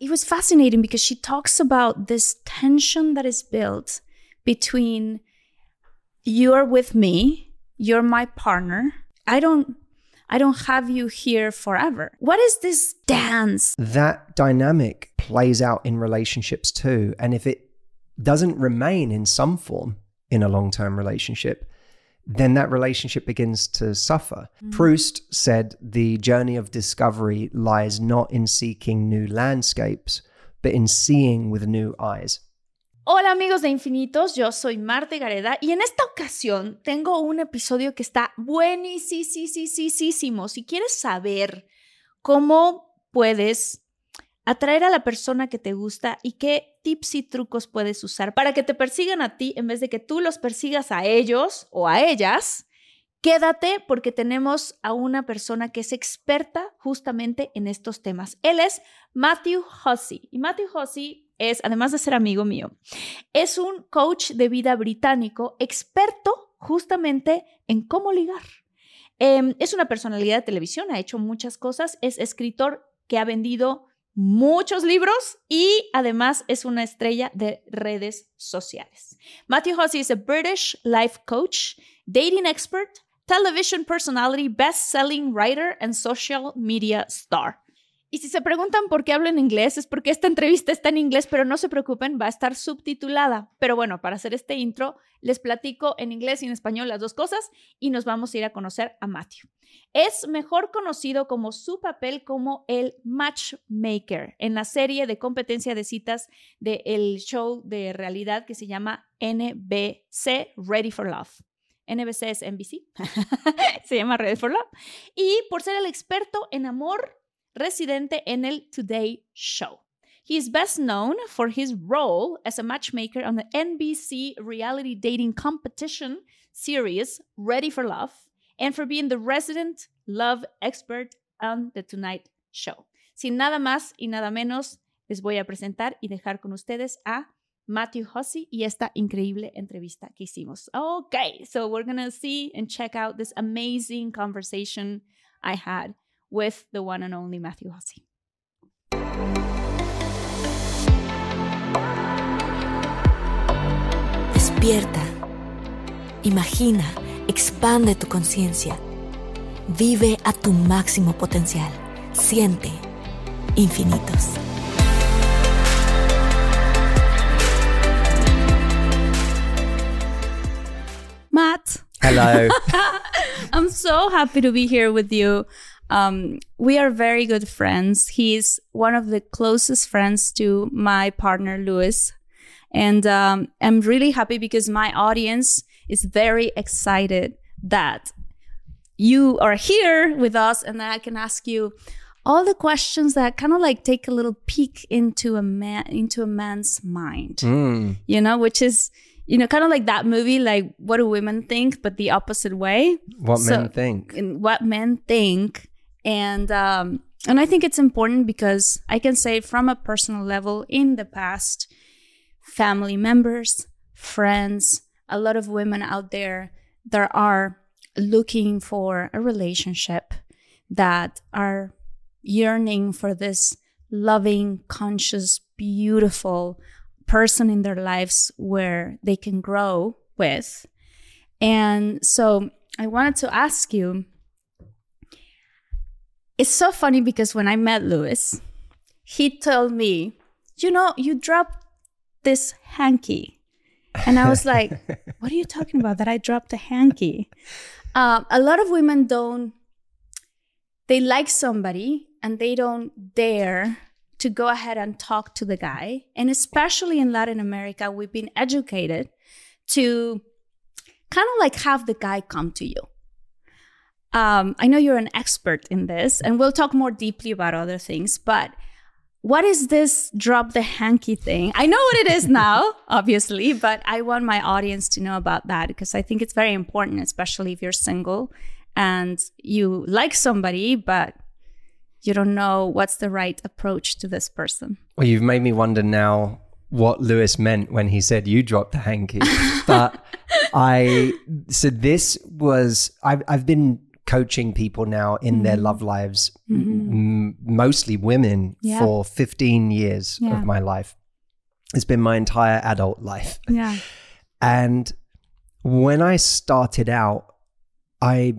it was fascinating because she talks about this tension that is built between you're with me, you're my partner. I don't I don't have you here forever. What is this dance? That dynamic plays out in relationships too. And if it doesn't remain in some form in a long-term relationship, then that relationship begins to suffer. Mm. Proust said the journey of discovery lies not in seeking new landscapes, but in seeing with new eyes. Hola amigos de Infinitos, yo soy Marte Gareda y en esta ocasión tengo un episodio que está buenísimo. Si quieres saber cómo puedes atraer a la persona que te gusta y qué tips y trucos puedes usar para que te persigan a ti en vez de que tú los persigas a ellos o a ellas, quédate porque tenemos a una persona que es experta justamente en estos temas. Él es Matthew Hussey y Matthew Hussey es, además de ser amigo mío, es un coach de vida británico experto justamente en cómo ligar. Em, es una personalidad de televisión, ha hecho muchas cosas, es escritor que ha vendido muchos libros y además es una estrella de redes sociales. Matthew Hussey es a British life coach, dating expert, television personality, best-selling writer and social media star. Y si se preguntan por qué hablo en inglés, es porque esta entrevista está en inglés, pero no se preocupen, va a estar subtitulada. Pero bueno, para hacer este intro, les platico en inglés y en español las dos cosas y nos vamos a ir a conocer a Matthew. Es mejor conocido como su papel como el matchmaker en la serie de competencia de citas del show de realidad que se llama NBC Ready for Love. NBC es NBC, se llama Ready for Love. Y por ser el experto en amor residente en el Today Show. He is best known for his role as a matchmaker on the NBC reality dating competition series Ready for Love and for being the resident love expert on The Tonight Show. Sin nada más y nada menos, les voy a presentar y dejar con ustedes a Matthew Hussey y esta increíble entrevista que hicimos. Okay, so we're to see and check out this amazing conversation I had with the one and only Matthew Hussey. Despierta. Imagina, expande tu conciencia. Vive a tu máximo potencial. Siente infinitos. Matt. Hello. I'm so happy to be here with you. Um, we are very good friends. He's one of the closest friends to my partner, Lewis. And um, I'm really happy because my audience is very excited that you are here with us and that I can ask you all the questions that kind of like take a little peek into a man into a man's mind. Mm. You know, which is you know, kind of like that movie, like what do women think, but the opposite way. What so, men think. What men think and um, and I think it's important because I can say from a personal level in the past, family members, friends, a lot of women out there that are looking for a relationship that are yearning for this loving, conscious, beautiful person in their lives where they can grow with. And so I wanted to ask you it's so funny because when I met Lewis, he told me, you know, you dropped this hanky. And I was like, what are you talking about? That I dropped a hanky. Uh, a lot of women don't, they like somebody and they don't dare to go ahead and talk to the guy. And especially in Latin America, we've been educated to kind of like have the guy come to you. Um, I know you're an expert in this, and we'll talk more deeply about other things, but what is this drop the hanky thing? I know what it is now, obviously, but I want my audience to know about that because I think it's very important, especially if you're single and you like somebody, but you don't know what's the right approach to this person. Well, you've made me wonder now what Lewis meant when he said you dropped the hanky. but I so this was I've I've been coaching people now in their love lives, m- Mhm. m- mostly women, Yeah. for 15 years Yeah. of my life. It's been my entire adult life. Yeah. And when I started out, I,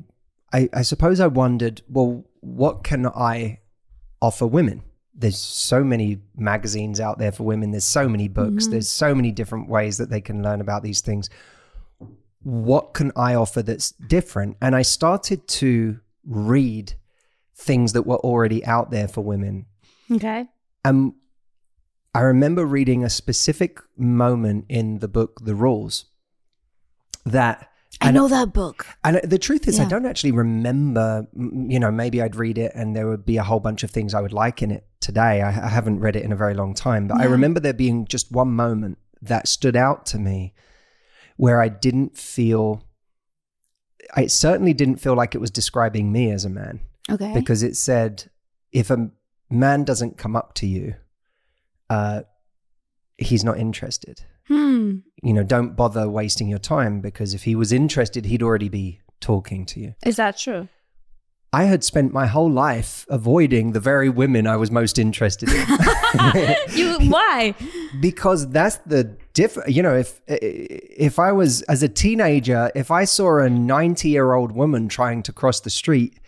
I, I suppose I wondered, well, what can I offer women? There's so many magazines out there for women. There's so many books. Mhm. There's so many different ways that they can learn about these things. What can I offer that's different? And I started to read things that were already out there for women. Okay. And I remember reading a specific moment in the book, The Rules, that I know that book. and the truth is, I don't actually remember. You know, maybe I'd read it and there would be a whole bunch of things I would like in it today. I, I haven't read it in a very long time, but I remember there being just one moment that stood out to me where I didn't feel. I certainly didn't feel like it was describing me as a man Okay. because it said, if a man doesn't come up to you, uh, he's not interested hmm. you know, don't bother wasting your time because if he was interested, he'd already be talking to you. Is that true? I had spent my whole life avoiding the very women I was most interested in you why? because that's the diff. You know, if if I was as a teenager, if I saw a ninety-year-old woman trying to cross the street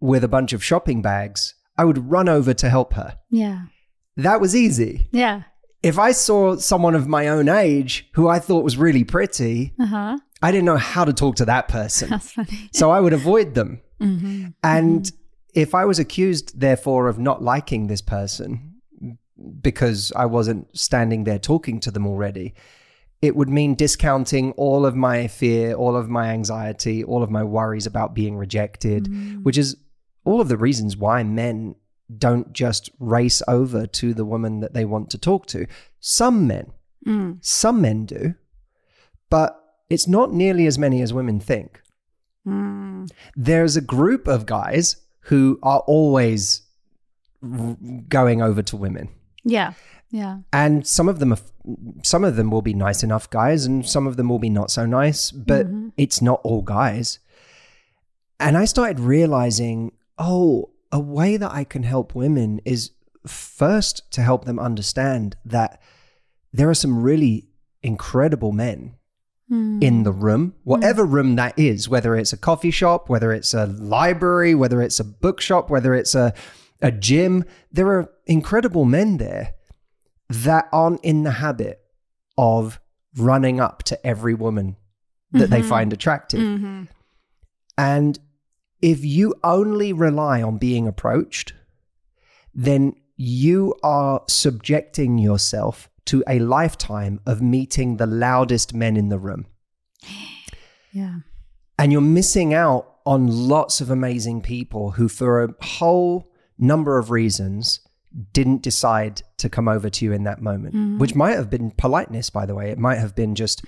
with a bunch of shopping bags, I would run over to help her. Yeah. That was easy. Yeah. If I saw someone of my own age who I thought was really pretty, Uh huh. I didn't know how to talk to that person. That's funny. So I would avoid them. Mm-hmm. And if I was accused, therefore, of not liking this person because I wasn't standing there talking to them already, it would mean discounting all of my fear, all of my anxiety, all of my worries about being rejected, Mm-hmm. which is all of the reasons why men don't just race over to the woman that they want to talk to. Some men, Mm. some men do, but it's not nearly as many as women think Mm. there's a group of guys who are always r- going over to women Yeah. Yeah. and some of them are some of them will be nice enough guys and some of them will be not so nice but Mhm. it's not all guys and i started realizing oh a way that i can help women is first to help them understand that there are some really incredible men Mm. in the room, whatever room that is, whether it's a coffee shop, whether it's a library, whether it's a bookshop, whether it's a, a gym, there are incredible men there that aren't in the habit of running up to every woman that they Mhm. find attractive. Mm-hmm. And if you only rely on being approached, then you are subjecting yourself to a lifetime of meeting the loudest men in the room. Yeah. And you're missing out on lots of amazing people who, for a whole number of reasons, didn't decide to come over to you in that moment, Mhm. which might have been politeness, by the way. It might have been just,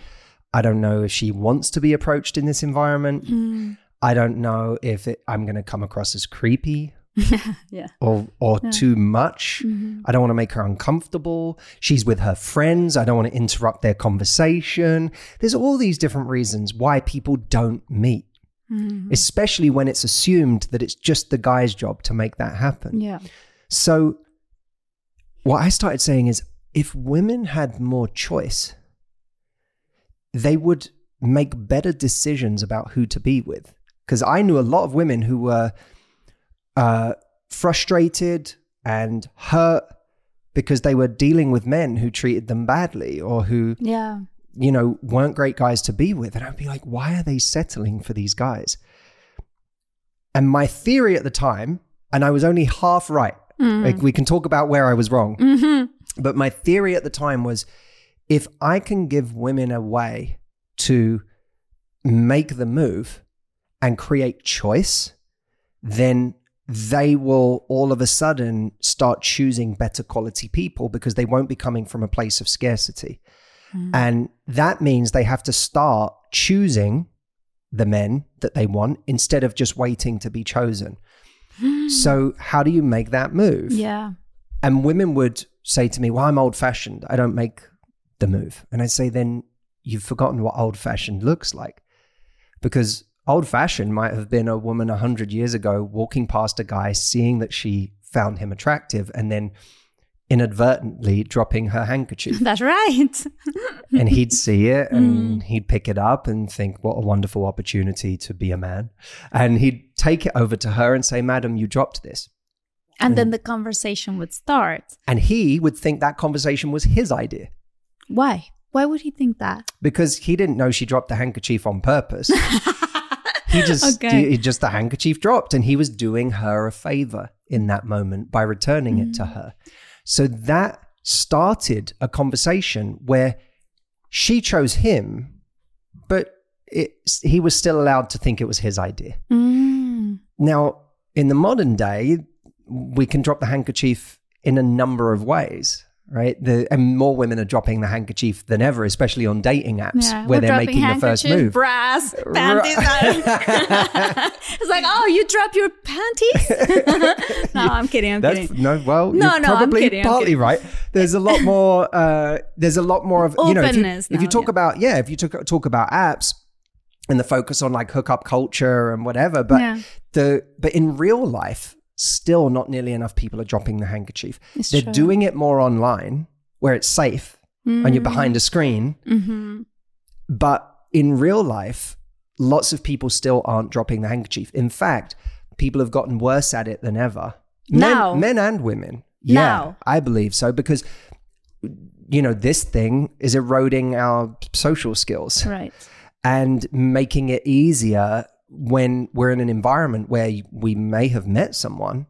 I don't know if she wants to be approached in this environment. Mm. I don't know if it, I'm going to come across as creepy yeah. or or Yeah. too much. Mhm. I don't want to make her uncomfortable. She's with her friends. I don't want to interrupt their conversation. There's all these different reasons why people don't meet, Mhm. especially when it's assumed that it's just the guy's job to make that happen. Yeah. So, what I started saying is if women had more choice, they would make better decisions about who to be with. Because I knew a lot of women who were uh, frustrated and hurt because they were dealing with men who treated them badly or who, Yeah. You know, weren't great guys to be with. And I'd be like, why are they settling for these guys? And my theory at the time, and I was only half right. Mm. Like we can talk about where I was wrong. Mm-hmm. But my theory at the time was if I can give women a way to make the move and create choice, then they will all of a sudden start choosing better quality people because they won't be coming from a place of scarcity. Mm. And that means they have to start choosing the men that they want instead of just waiting to be chosen. Hmm. So, how do you make that move? Yeah. And women would say to me, Well, I'm old fashioned. I don't make the move. And I'd say, Then you've forgotten what old fashioned looks like. Because old fashioned might have been a woman 100 years ago walking past a guy, seeing that she found him attractive, and then inadvertently dropping her handkerchief. That's right. and he'd see it and he'd pick it up and think, what a wonderful opportunity to be a man. And he'd take it over to her and say, Madam, you dropped this. And then the conversation would start. And he would think that conversation was his idea Why? Why would he think that? because he didn't know she dropped the handkerchief on purpose. he just, Okay. he just the handkerchief dropped and he was doing her a favor in that moment by returning it Mm. to her. So that started a conversation where she chose him, but it, he was still allowed to think it was his idea. Mm. Now, in the modern day, we can drop the handkerchief in a number of ways, right? The, and more women are dropping the handkerchief than ever, especially on dating apps Yeah, where they're making the first move. Brass, panties. it's like, oh, you drop your panties? no, I'm kidding. I'm That's kidding. no, well, No, you're no, I'm probably kidding, I'm partly right. There's a lot more. Uh, there's a lot more of you know. If you, Openness if you talk yeah. about yeah, if you talk talk about apps and the focus on like hookup culture and whatever, but Yeah. the but in real life, still not nearly enough people are dropping the handkerchief. It's They're true. doing it more online where it's safe and you're behind a screen. Mm-hmm. But in real life, lots of people still aren't dropping the handkerchief. In fact, people have gotten worse at it than ever. Men, Now. men and women. Yeah, Now. I believe so because you know this thing is eroding our social skills Right. and making it easier when we're in an environment where we may have met someone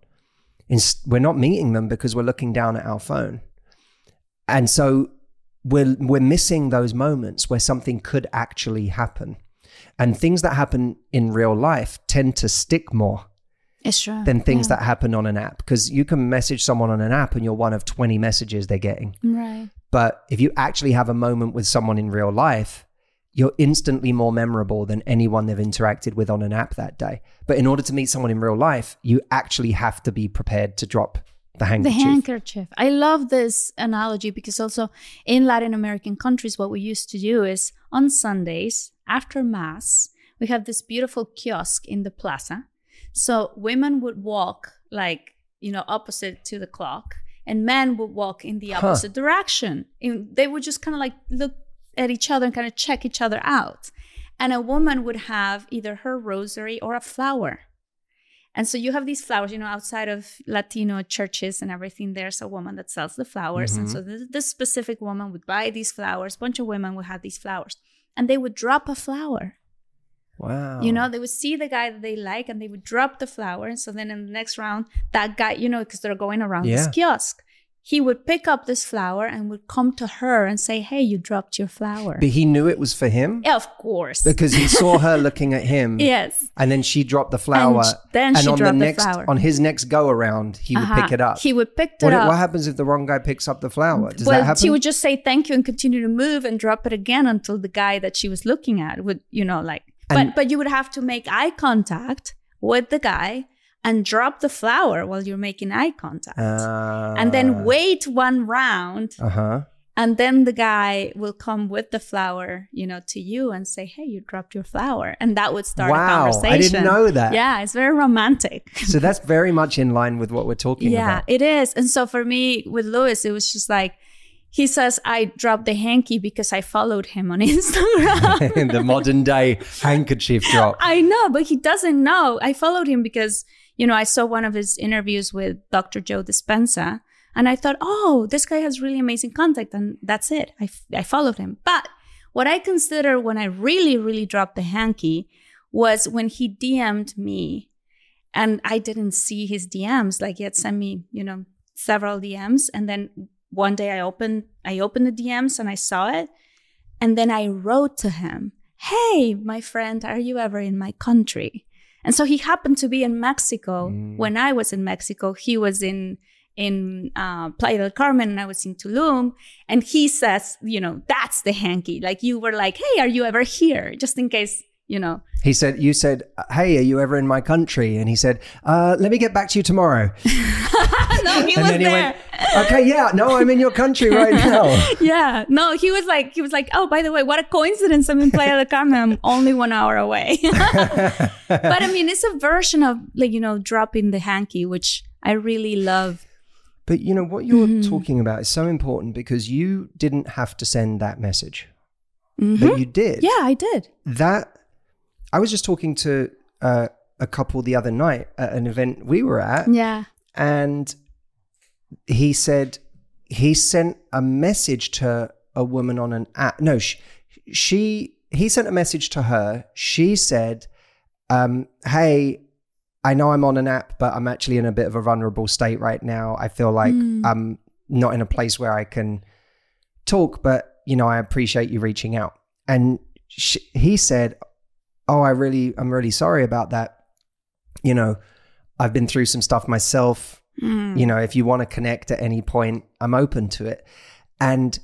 we're not meeting them because we're looking down at our phone and so we're we're missing those moments where something could actually happen and things that happen in real life tend to stick more It's true. than things Yeah. that happen on an app because you can message someone on an app and you're one of 20 messages they're getting Right. but if you actually have a moment with someone in real life, you're instantly more memorable than anyone they've interacted with on an app that day. But in order to meet someone in real life, you actually have to be prepared to drop the handkerchief. The handkerchief. I love this analogy because also in Latin American countries, what we used to do is on Sundays after Mass, we have this beautiful kiosk in the plaza. So women would walk like, you know, opposite to the clock, and men would walk in the Huh. opposite direction. And they would just kind of like look at each other and kind of check each other out. And a woman would have either her rosary or a flower. And so you have these flowers, you know, outside of Latino churches and everything, there's a woman that sells the flowers. And mm-hmm. so this, this specific woman would buy these flowers. A bunch of women would have these flowers. And they would drop a flower. wow. You know, they would see the guy that they like and they would drop the flower. And so then in the next round, that guy, you know, because they're going around this kiosk, he would pick up this flower and would come to her and say, Hey, you dropped your flower. But he knew it was for him yeah, of course. because he saw her looking at him. yes. And then she dropped the flower. And then she on dropped the the next flower. on his next go around, he would Uh-huh. pick it up. He would pick it what, up. what happens if the wrong guy picks up the flower? Does well, that happen? she would just say thank you and continue to move and drop it again until the guy that she was looking at would, you know, like. And- but but you would have to make eye contact with the guy and drop the flower while you're making eye contact, and then wait one round, Uh huh. and then the guy will come with the flower, you know, to you and say, "Hey, you dropped your flower," and that would start a Wow, conversation. I didn't know that. Yeah, it's very romantic. So that's very much in line with what we're talking Yeah, about. Yeah it is. And so for me with Lewis, it was just like he says I dropped the hanky because I followed him on Instagram. the modern day handkerchief drop. I know, but he doesn't know. I followed him because, you know, I saw one of his interviews with Dr. Joe Dispenza and I thought, oh, this guy has really amazing contact. And that's it. I, f- I followed him. But what I consider when I really, really dropped the hanky was when he DM'd me and I didn't see his DMs. Like he had sent me, you know, several DMs. And then one day I opened, I opened the DMs and I saw it. And then I wrote to him, Hey, my friend, are you ever in my country? And so he happened to be in Mexico Mm. when I was in Mexico. He was in in uh, Playa del Carmen and I was in Tulum. And he says, you know, that's the hanky. Like you were like, hey, are you ever here? Just in case, you know. He said, "You said, hey, are you ever in my country?" And he said, uh, "Let me get back to you tomorrow." no, he and was then he there. went, "Okay, yeah, no, I'm in your country right now." yeah, no, he was like, he was like, oh, by the way, what a coincidence! I'm in Playa del Carmen. I'm only one hour away. but I mean, it's a version of like you know dropping the hanky, which I really love. But you know what you're Mm-hmm. talking about is so important because you didn't have to send that message, Mhm. but you did. Yeah, I did. That I was just talking to uh, a couple the other night at an event we were at, Yeah. and he said he sent a message to a woman on an app. No, she, she he sent a message to her. She said, um, "Hey, I know I'm on an app, but I'm actually in a bit of a vulnerable state right now. I feel like I'm not in a place where I can talk, but you know, I appreciate you reaching out." And sh he said, "Oh, I really, I'm really sorry about that. You know, I've been through some stuff myself." Mm. you know if you want to connect at any point i'm open to it and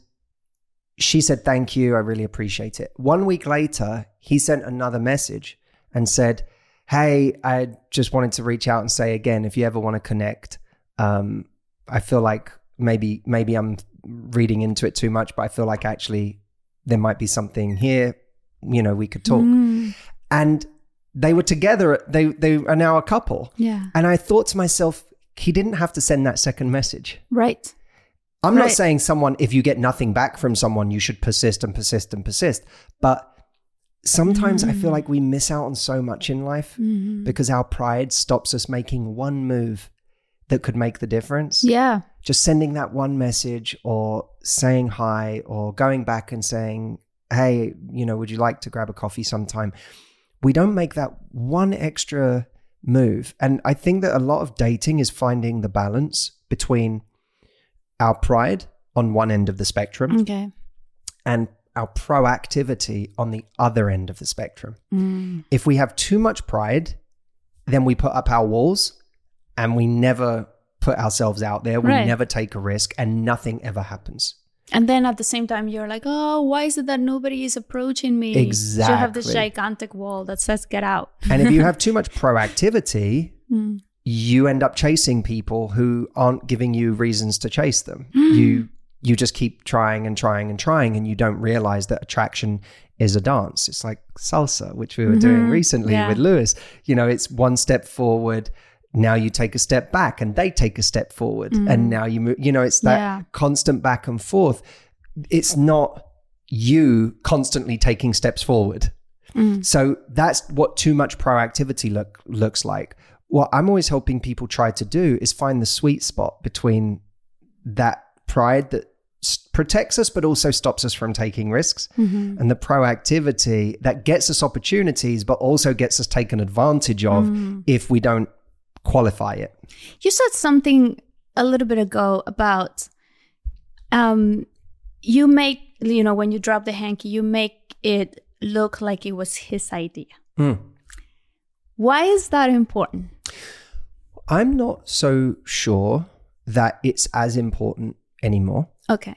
she said thank you i really appreciate it one week later he sent another message and said hey i just wanted to reach out and say again if you ever want to connect um, i feel like maybe maybe i'm reading into it too much but i feel like actually there might be something here you know we could talk Mm. And they were together they they are now a couple Yeah. and I thought to myself, he didn't have to send that second message. Right. I'm not saying someone, if you get nothing back from someone, you should persist and persist and persist. But sometimes I Mm. feel like we miss out on so much in life Mm-hmm. because our pride stops us making one move that could make the difference. Yeah. Just sending that one message or saying hi or going back and saying, hey, you know, would you like to grab a coffee sometime? We don't make that one extra move. And I think that a lot of dating is finding the balance between our pride on one end of the spectrum Okay. and our proactivity on the other end of the spectrum. Mm. If we have too much pride, then we put up our walls and we never put ourselves out there. We Right. never take a risk and nothing ever happens. And then at the same time, you're like, oh, why is it that nobody is approaching me? Exactly. You have this gigantic wall that says, get out. And if you have too much proactivity, Mm. you end up chasing people who aren't giving you reasons to chase them. You you just keep trying and trying and trying and you don't realize that attraction is a dance. It's like salsa, which we were doing recently Yeah. with Lewis. You know, it's one step forward, now you take a step back and they take a step forward and mm. now you move, you know, it's that Yeah. constant back and forth. It's not you constantly taking steps forward. Mm. So that's what too much proactivity look looks like. What I'm always helping people try to do is find the sweet spot between that pride that protects us but also stops us from taking risks mm-hmm. and the proactivity that gets us opportunities but also gets us taken advantage of mm. if we don't qualify it. You said something a little bit ago about um, you make, you know, when you drop the hanky, you make it look like it was his idea. Mm. Why is that important? I'm not so sure that it's as important anymore. Okay.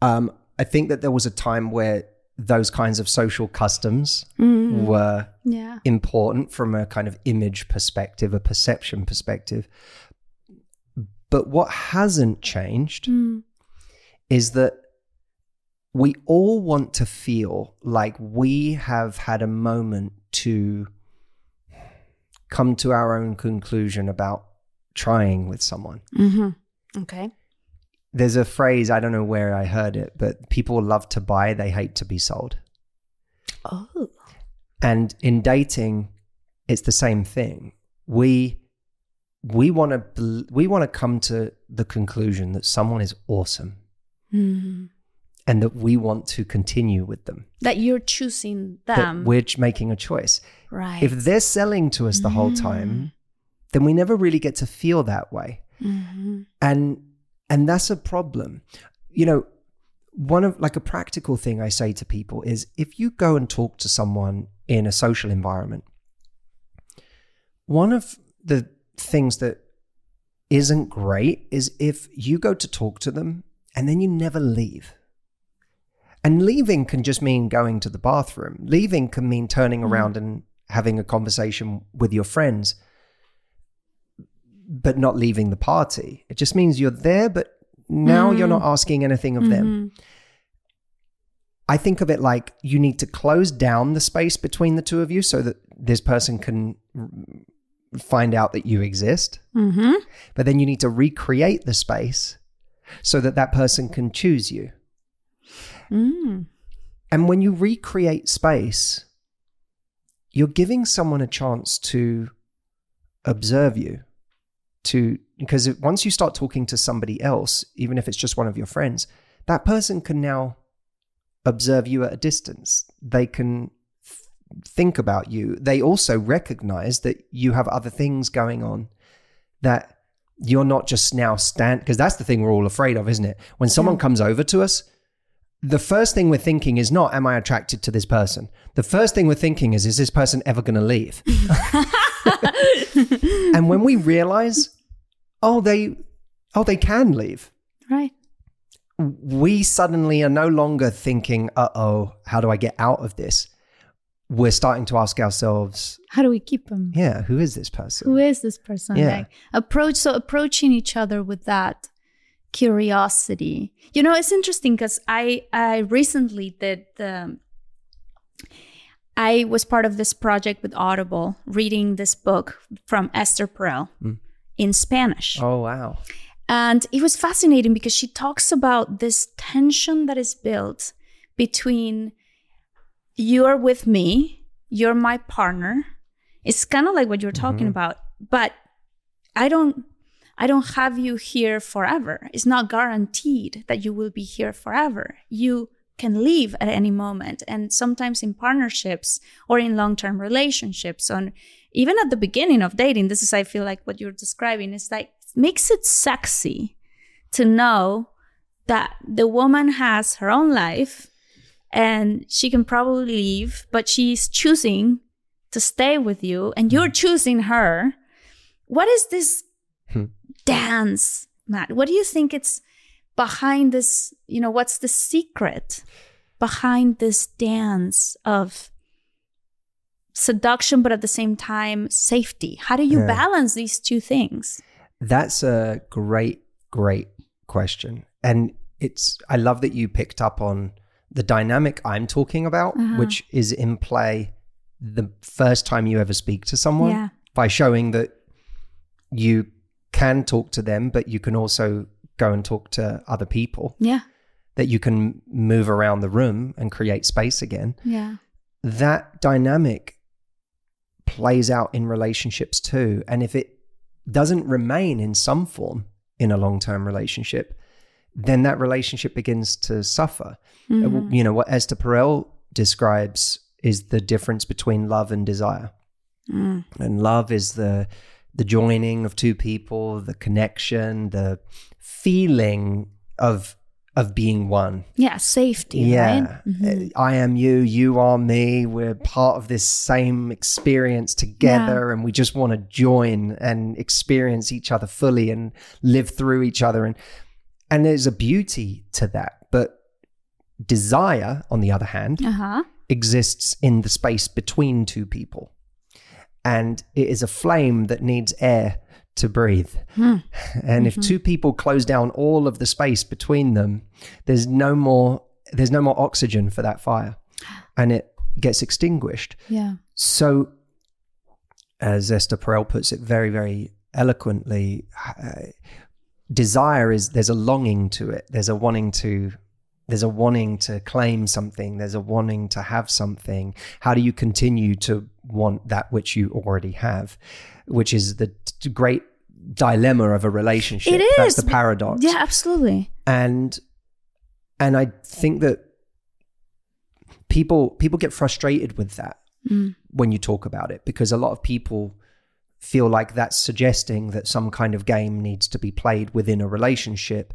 Um, I think that there was a time where those kinds of social customs Mm. were Yeah. important from a kind of image perspective, a perception perspective. But what hasn't changed Mm. is that we all want to feel like we have had a moment to come to our own conclusion about trying with someone. hmm Okay. There's a phrase, I don't know where I heard it, but people love to buy, they hate to be sold. Oh. And in dating, it's the same thing. We we want to we want to come to the conclusion that someone is awesome Mhm. and that we want to continue with them. That you're choosing that them. we're making a choice. right. If they're selling to us the whole time, then we never really get to feel that way. Mhm. And and that's a problem. You know, one of like a practical thing I say to people is if you go and talk to someone in a social environment, one of the things that isn't great is if you go to talk to them and then you never leave. And leaving can just mean going to the bathroom. Leaving can mean turning mm. around and having a conversation with your friends, but not leaving the party. It just means you're there, but now you're not asking anything of them. I think of it like you need to close down the space between the two of you so that this person can find out that you exist. Mm-hmm. But then you need to recreate the space so that that person can choose you. Mm. And when you recreate space, you're giving someone a chance to observe you. To because once you start talking to somebody else, even if it's just one of your friends, that person can now observe you at a distance. They can th- think about you. They also recognize that you have other things going on that you're not just now stand because that's the thing we're all afraid of, isn't it? When someone comes over to us, the first thing we're thinking is not, am I attracted to this person? The first thing we're thinking is, is this person ever going to leave? and when we realize, oh, they, oh, they can leave, Right. we suddenly are no longer thinking, uh oh, how do I get out of this? We're starting to ask ourselves, How do we keep them? yeah, who is this person? Who is this person? Yeah. Like approach so approaching each other with that curiosity. You know, it's interesting because I I recently did the I was part of this project with Audible, reading this book from Esther Perel hmm. in Spanish. Oh, wow. And it was fascinating because she talks about this tension that is built between you're with me, you're my partner. It's kind of like what you're talking mm-hmm. about, but I don't I don't have you here forever. It's not guaranteed that you will be here forever. You can leave at any moment. And sometimes in partnerships or in long-term relationships, on even at the beginning of dating, this is I feel like what you're describing is like makes it sexy to know that the woman has her own life and she can probably leave, but she's choosing to stay with you and you're hmm. choosing her. What is this hmm. dance, Matt? What do you think it's behind this? You know, what's the secret behind this dance of seduction, but at the same time, safety? How do you Yeah. balance these two things? That's a great, great question. And it's, I love that you picked up on the dynamic I'm talking about, Uh-huh. which is in play the first time you ever speak to someone Yeah. by showing that you can talk to them, but you can also go and talk to other people, Yeah. that you can move around the room and create space again. Yeah. that dynamic plays out in relationships too. And if it doesn't remain in some form in a long term relationship, then that relationship begins to suffer. Uh, You know, what Esther Perel describes is the difference between love and desire. And love is the the joining of two people, the connection, the feeling of of being one. Yeah. Safety. Yeah. Right? Uh, I am you, you are me. We're part of this same experience together and we just want to join and experience each other fully and live through each other and and there's a beauty to that. But desire on the other hand Uh huh. exists in the space between two people. And it is a flame that needs air to breathe. And if two people close down all of the space between them, there's no more there's no more oxygen for that fire and it gets extinguished. Yeah. So as Esther Perel puts it very very eloquently, uh, desire is there's a longing to it. There's a wanting to there's a wanting to claim something there's a wanting to have something how do you continue to want that which you already have which is the great dilemma of a relationship It is. that's the paradox Yeah. Absolutely. and and i think that people people get frustrated with that mm. when you talk about it because a lot of people feel like that's suggesting that some kind of game needs to be played within a relationship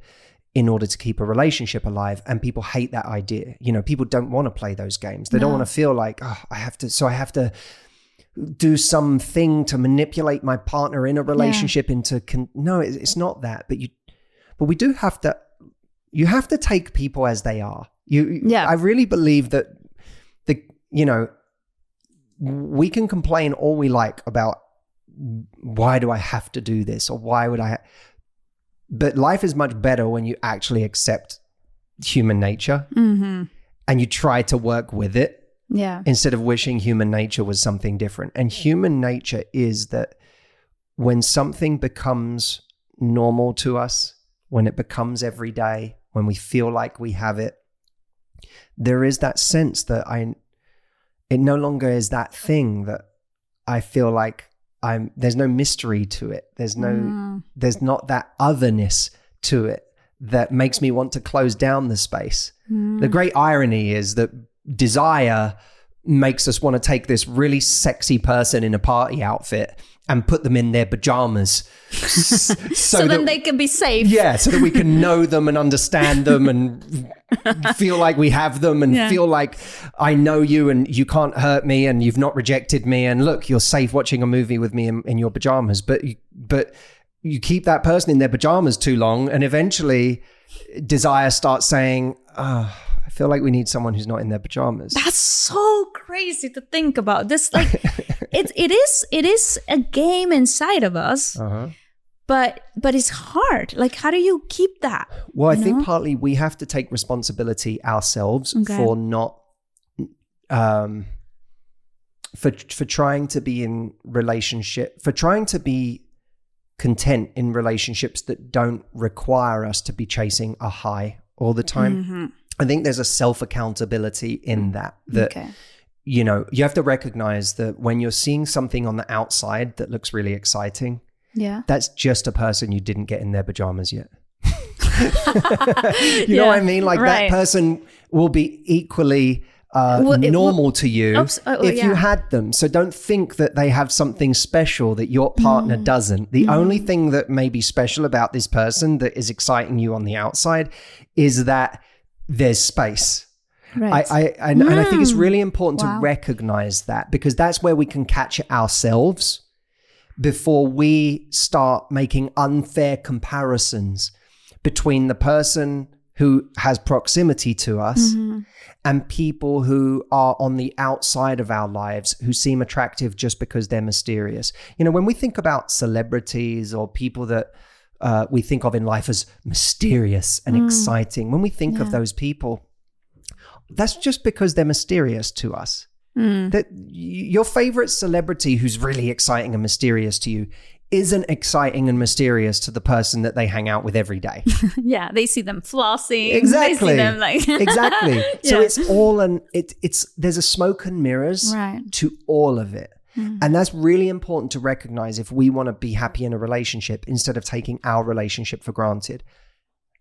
in order to keep a relationship alive and people hate that idea you know people don't want to play those games they don't want to feel like oh i have to so i have to do something to manipulate my partner in a relationship into con- no it- it's not that but you but we do have to you have to take people as they are You, Yeah. I really believe that the, you know, we can complain all we like about why do I have to do this or why would I, ha-? but life is much better when you actually accept human nature Mm-hmm. and you try to work with it Yeah. instead of wishing human nature was something different. And human nature is that when something becomes normal to us, when it becomes every day, when we feel like we have it, there is that sense that I, it no longer is that thing that I feel like I'm, there's no mystery to it. There's no, Mm. there's not that otherness to it that makes me want to close down the space. Mm. The great irony is that desire makes us want to take this really sexy person in a party outfit and put them in their pajamas. So, that, then they can be safe. yeah, so that we can know them and understand them and feel like we have them and Yeah. feel like I know you and you can't hurt me and you've not rejected me and look, you're safe watching a movie with me in, in your pajamas. But you, but you keep that person in their pajamas too long and eventually desire starts saying, oh, feel like we need someone who's not in their pajamas. That's so crazy to think about. This like it it is it is a game inside of us, Uh-huh. but but it's hard. Like how do you keep that? Well, I you think partly we have to take responsibility ourselves Okay. for not um for for trying to be in relationship for trying to be content in relationships that don't require us to be chasing a high all the time. Mm-hmm. I think there's a self accountability in that that okay. you know, you have to recognize that when you're seeing something on the outside that looks really exciting, Yeah. that's just a person you didn't get in their pajamas yet. you know what I mean? Like right. that person will be equally uh, Well, normal to you Oops, oh, if you had them. So don't think that they have something special that your partner Mm. doesn't. The only thing that may be special about this person that is exciting you on the outside is that there's space. Right. I, I and, and I think it's really important Wow. to recognize that because that's where we can catch ourselves before we start making unfair comparisons between the person who has proximity to us Mm-hmm. and people who are on the outside of our lives who seem attractive just because they're mysterious. You know, when we think about celebrities or people that uh, we think of in life as mysterious and exciting, when we think of Mm. Those people, that's just because they're mysterious to us. Mm. That your favorite celebrity who's really exciting and mysterious to you isn't exciting and mysterious to the person that they hang out with every day. yeah. They see them flossing. They Exactly. see them like exactly. So Yeah. it's all an it, it's there's a smoke and mirrors Right. to all of it. Mm. And that's really important to recognize if we want to be happy in a relationship instead of taking our relationship for granted.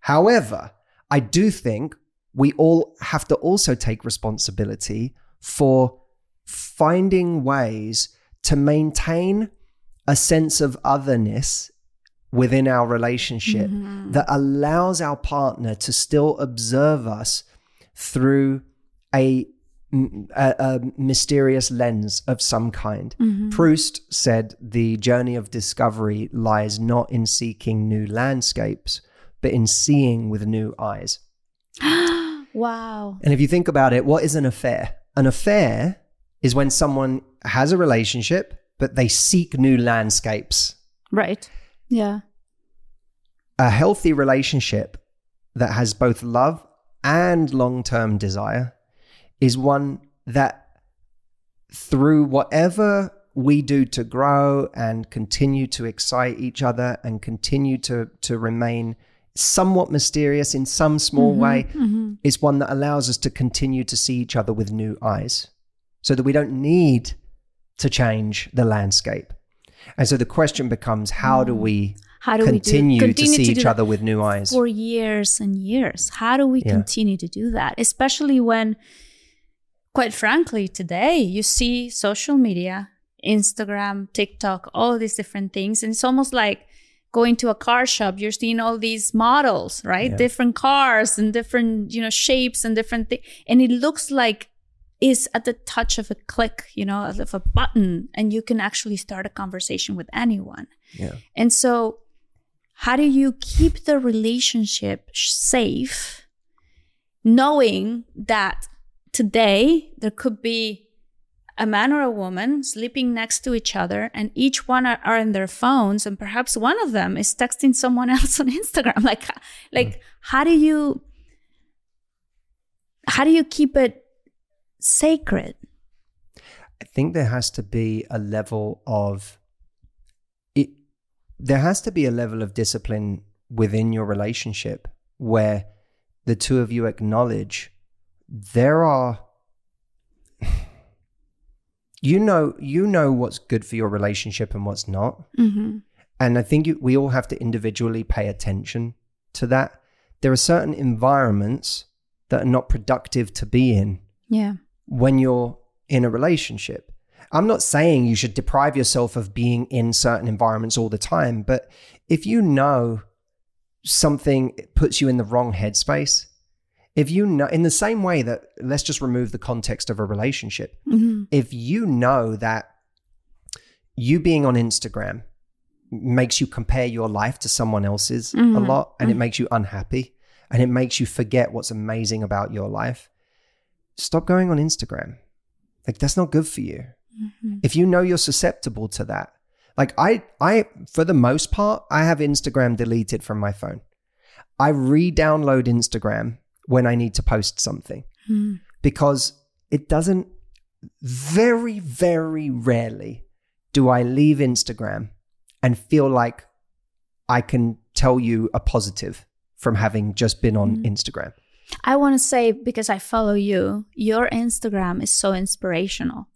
However, I do think we all have to also take responsibility for finding ways to maintain a sense of otherness within our relationship Mm-hmm. that allows our partner to still observe us through a, a, a mysterious lens of some kind. Mm-hmm. Proust said the journey of discovery lies not in seeking new landscapes, but in seeing with new eyes. wow. And if you think about it, what is an affair? An affair is when someone has a relationship, but they seek new landscapes. Right. Yeah. A healthy relationship that has both love and long term desire is one that, through whatever we do to grow and continue to excite each other and continue to, to remain somewhat mysterious in some small mm-hmm, way, mm-hmm. is one that allows us to continue to see each other with new eyes so that we don't need to change the landscape. And so the question becomes how do mm. we How do continue, we do, to see do each other with new eyes? for years and years? How do we Yeah. continue to do that? Especially when, quite frankly, today you see social media, Instagram, TikTok, all these different things, and it's almost like going to a car shop. You're seeing all these models, right? Yeah. Different cars and different, you know, shapes and different things, and it looks like is at the touch of a click, you know, of a button, and you can actually start a conversation with anyone. yeah. And so, how do you keep the relationship safe knowing that today there could be a man or a woman sleeping next to each other and each one are, are in their phones and perhaps one of them is texting someone else on instagram like like mm. how do you how do you keep it sacred i think there has to be a level of it there has to be a level of discipline within your relationship where the two of you acknowledge there are you know you know what's good for your relationship and what's not. Mm-hmm. and i think you, we all have to individually pay attention to that. There are certain environments that are not productive to be in yeah. when you're in a relationship. I'm not saying you should deprive yourself of being in certain environments all the time but if you know something puts you in the wrong headspace if you know in the same way that let's just remove the context of a relationship mm-hmm. if you know that you being on instagram makes you compare your life to someone else's mm-hmm. a lot and mm-hmm. it makes you unhappy and it makes you forget what's amazing about your life stop going on instagram like that's not good for you mm-hmm. if you know you're susceptible to that like i i for the most part i have instagram deleted from my phone i re-download instagram when I need to post something mm. because it doesn't, very, very rarely do I leave Instagram and feel like I can tell you a positive from having just been on mm. Instagram. I want to say, because I follow you, your Instagram is so inspirational.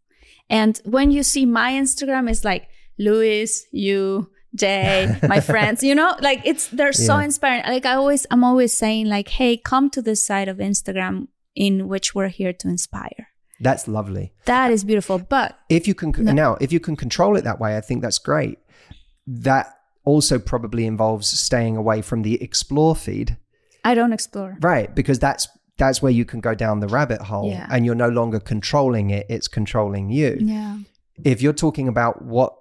And when you see my Instagram, it's like Lewis, you, Jay, my friends, you know, like it's they're yeah. so inspiring. Like I always I'm always saying like, hey, come to this side of Instagram in which we're here to inspire. That's lovely. That is beautiful. But if you can no. now, if you can control it that way, I think that's great. That also probably involves staying away from the explore feed. I don't explore. Right, because that's that's where you can go down the rabbit hole yeah. and you're no longer controlling it, it's controlling you. Yeah. If you're talking about what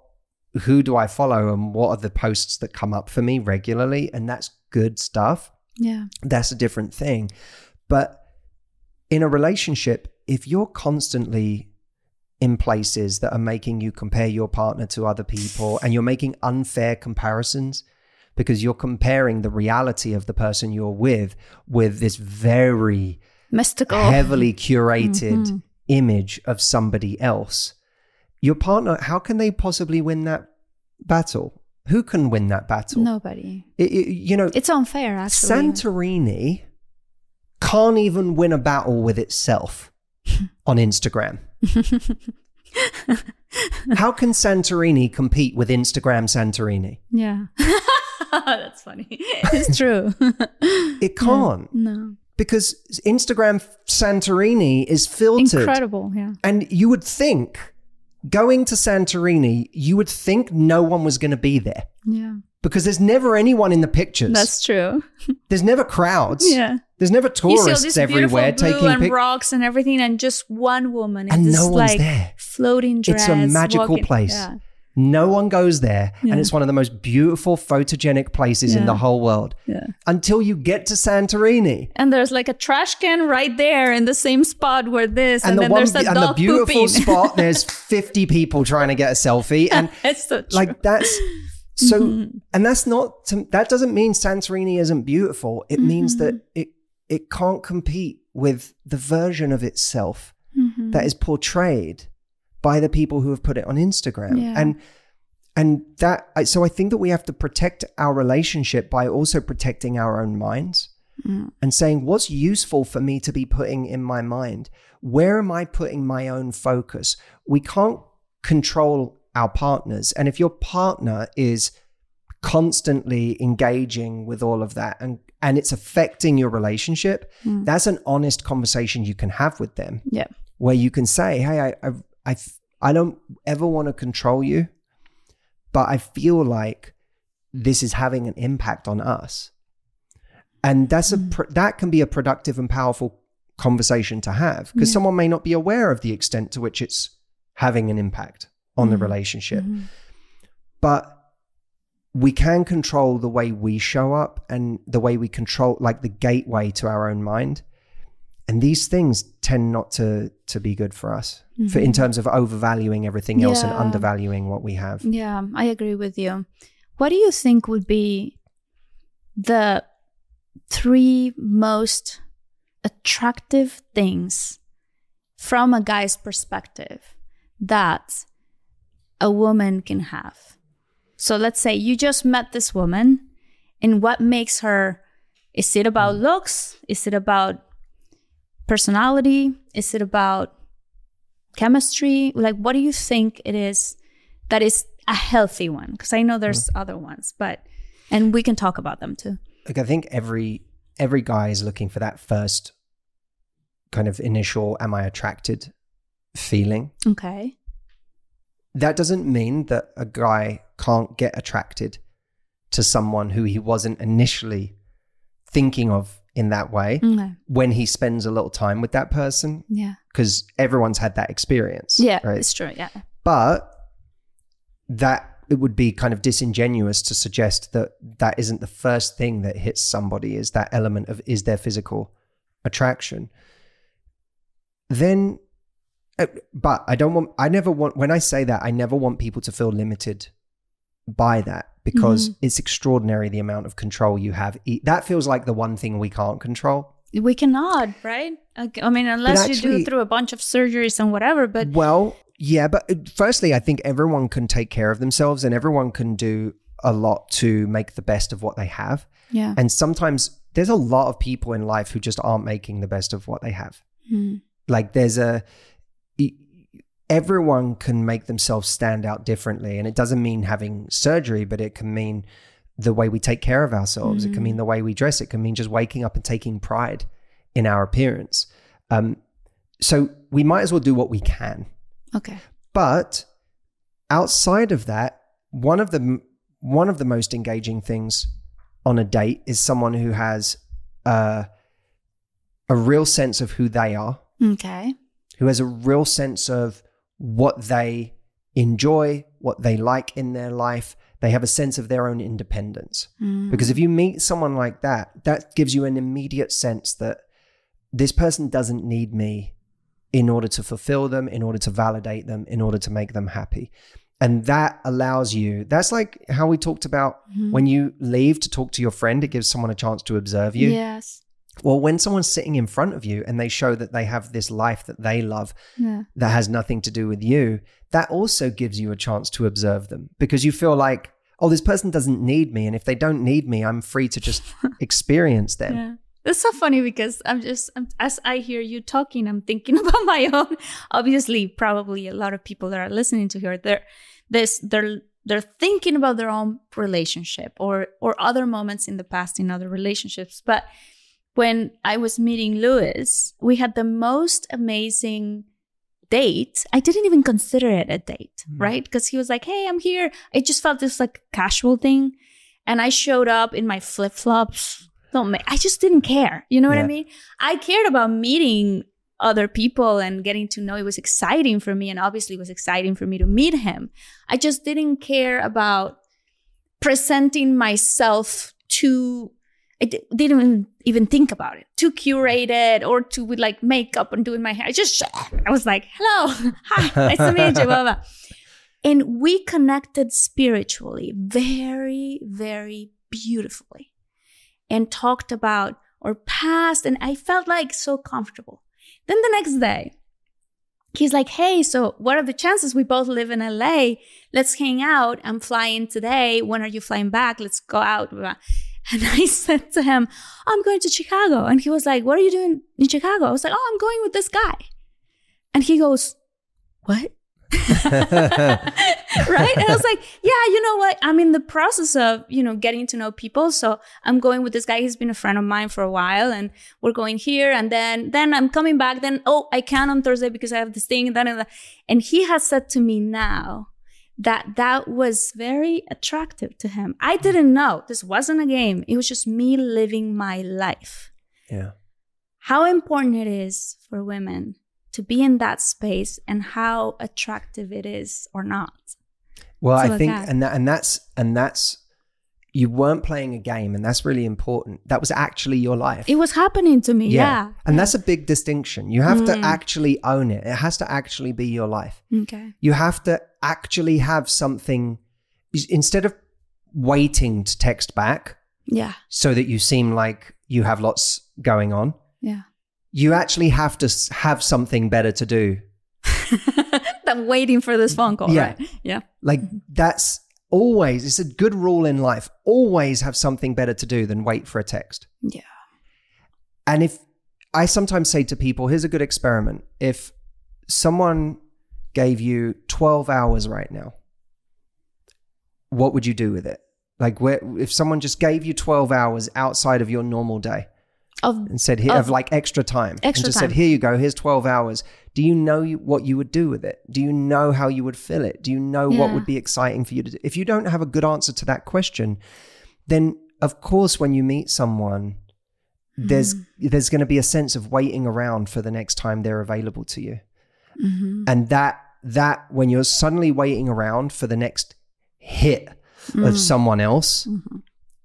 who do I follow and what are the posts that come up for me regularly? And that's good stuff. Yeah. That's a different thing. But in a relationship, if you're constantly in places that are making you compare your partner to other people and you're making unfair comparisons because you're comparing the reality of the person you're with with this very mystical, heavily curated mm-hmm. image of somebody else your partner, how can they possibly win that battle? Who can win that battle? Nobody. It, it, you know, it's unfair. Actually, Santorini can't even win a battle with itself on Instagram. How can Santorini compete with Instagram Santorini? Yeah. That's funny. It's true. it can't. No. Because Instagram Santorini is filtered. Incredible, yeah. And you would think going to Santorini, you would think no one was going to be there. Yeah. Because there's never anyone in the pictures. That's true. there's never crowds. Yeah. There's never tourists everywhere taking and pic- rocks and everything, and just one woman and no one's like there. Floating dress. It's a magical walking. place. Yeah. No one goes there, yeah. and it's one of the most beautiful photogenic places yeah. in the whole world. Yeah. Until you get to Santorini, and there's like a trash can right there in the same spot where this, and, and the then one, there's a and dog the beautiful pooping. spot. There's 50 people trying to get a selfie, and it's so like that's so, mm-hmm. and that's not to, that doesn't mean Santorini isn't beautiful. It mm-hmm. means that it it can't compete with the version of itself mm-hmm. that is portrayed by the people who have put it on Instagram. Yeah. And and that so I think that we have to protect our relationship by also protecting our own minds mm. and saying what's useful for me to be putting in my mind. Where am I putting my own focus? We can't control our partners. And if your partner is constantly engaging with all of that and and it's affecting your relationship, mm. that's an honest conversation you can have with them. Yeah. Where you can say, "Hey, I, I I, I don't ever want to control you, but I feel like this is having an impact on us. And that's a mm. that can be a productive and powerful conversation to have because yeah. someone may not be aware of the extent to which it's having an impact on mm. the relationship. Mm-hmm. But we can control the way we show up and the way we control like the gateway to our own mind. And these things tend not to to be good for us for in Mhm. terms of overvaluing everything else and undervaluing what we have. Yeah, I agree with you. What do you think would be the three most attractive things from a guy's perspective that a woman can have? So let's say you just met this woman, and what makes her is it about looks? Is it about personality? Is it about chemistry? Like, what do you think it is that is a healthy one? Because I know there's mm. other ones, but and we can talk about them too. Like I think every every guy is looking for that first kind of initial am I attracted feeling. Okay. That doesn't mean that a guy can't get attracted to someone who he wasn't initially thinking of in that way Okay. when he spends a little time with that person Yeah. because everyone's had that experience. Yeah. Right. It's true. Yeah. But that it would be kind of disingenuous to suggest that that isn't the first thing that hits somebody is that element of is their physical attraction. Then, uh, but I don't want, I never want, when I say that, I never want people to feel limited by that because it's extraordinary the amount of control you have. That feels like the one thing we can't control. We cannot, right? I mean, unless you do through a bunch of surgeries and whatever. But well, yeah, but uh, firstly, I think everyone can take care of themselves and everyone can do a lot to make the best of what they have. yeah. And sometimes there's a lot of people in life who just aren't making the best of what they have. Mm. Like there's a everyone can make themselves stand out differently and it doesn't mean having surgery, but it can mean the way we take care of ourselves. It can mean the way we dress. It can mean just waking up and taking pride in our appearance. Um, so we might as well do what we can. Okay. But outside of that, one of the one of the most engaging things on a date is someone who has uh, a real sense of who they are, Okay. who has a real sense of what they enjoy, what they like in their life. They have a sense of their own independence. Mm. Because if you meet someone like that, that gives you an immediate sense that this person doesn't need me in order to fulfill them, in order to validate them, in order to make them happy. And that allows you, that's like how we talked about Mhm. when you leave to talk to your friend, it gives someone a chance to observe you. Yes. Well, when someone's sitting in front of you and they show that they have this life that they love Yeah. that has nothing to do with you, that also gives you a chance to observe them because you feel like, oh, this person doesn't need me. And if they don't need me, I'm free to just experience them. Yeah. It's so funny because I'm just, I'm, as I hear you talking, I'm thinking about my own. Obviously, probably a lot of people that are listening to here, they're, this, they're, they're thinking about their own relationship or, or other moments in the past in other relationships. But when I was meeting Lewis, we had the most amazing date. I didn't even consider it a date, Mhm. right? Because he was like, Hey, I'm here. I just felt this like casual thing. And I showed up in my flip flops. Don't make, I just didn't care. You know what I mean? I cared about meeting other people and getting to know it was exciting for me. And obviously, it was exciting for me to meet him. I just didn't care about presenting myself to I didn't even, think about it. Too curated or to with like makeup and doing my hair. I just I was like, "Hello, hi, nice to meet you." Blah, blah. And we connected spiritually, very, very beautifully, and talked about our past. And I felt like so comfortable. Then the next day, he's like, "Hey, so what are the chances we both live in LA? Let's hang out. I'm flying today. When are you flying back? Let's go out." Blah, blah. And I said to him, I'm going to Chicago. And he was like, What are you doing in Chicago? I was like, Oh, I'm going with this guy. And he goes, What? right? And I was like, Yeah, you know what? I'm in the process of, you know, getting to know people. So I'm going with this guy. He's been a friend of mine for a while and we're going here. And then, then I'm coming back. Then, oh, I can on Thursday because I have this thing. And, and he has said to me now, that that was very attractive to him. I didn't know. This wasn't a game. It was just me living my life. Yeah. How important it is for women to be in that space and how attractive it is or not. Well, So I think, that. and that, and that's, and that's you weren't playing a game, and that's really important. That was actually your life. It was happening to me. Yeah. And that's a big distinction. You have to mm. actually own it. It has to actually be your life. Okay. You have to actually have something instead of waiting to text back Yeah. so that you seem like you have lots going on. Yeah. You actually have to have something better to do. Than waiting for this phone call. Yeah. Right. Yeah. Like mm-hmm. that's always it's a good rule in life. Always have something better to do than wait for a text. Yeah. And if I sometimes say to people, here's a good experiment. If someone gave you 12 hours right now, what would you do with it? Like where if someone just gave you 12 hours outside of your normal day Of and said Of- of like extra time Extra and just time. said here you go, here's 12 hours. Do you know you, what you would do with it? Do you know how you would fill it? Do you know what would be exciting for you to do? If you don't have a good answer to that question, then of course when you meet someone there's mm-hmm. there's going to be a sense of waiting around for the next time they're available to you Mm-hmm. and that that when you're suddenly waiting around for the next hit of mm. someone else mm-hmm.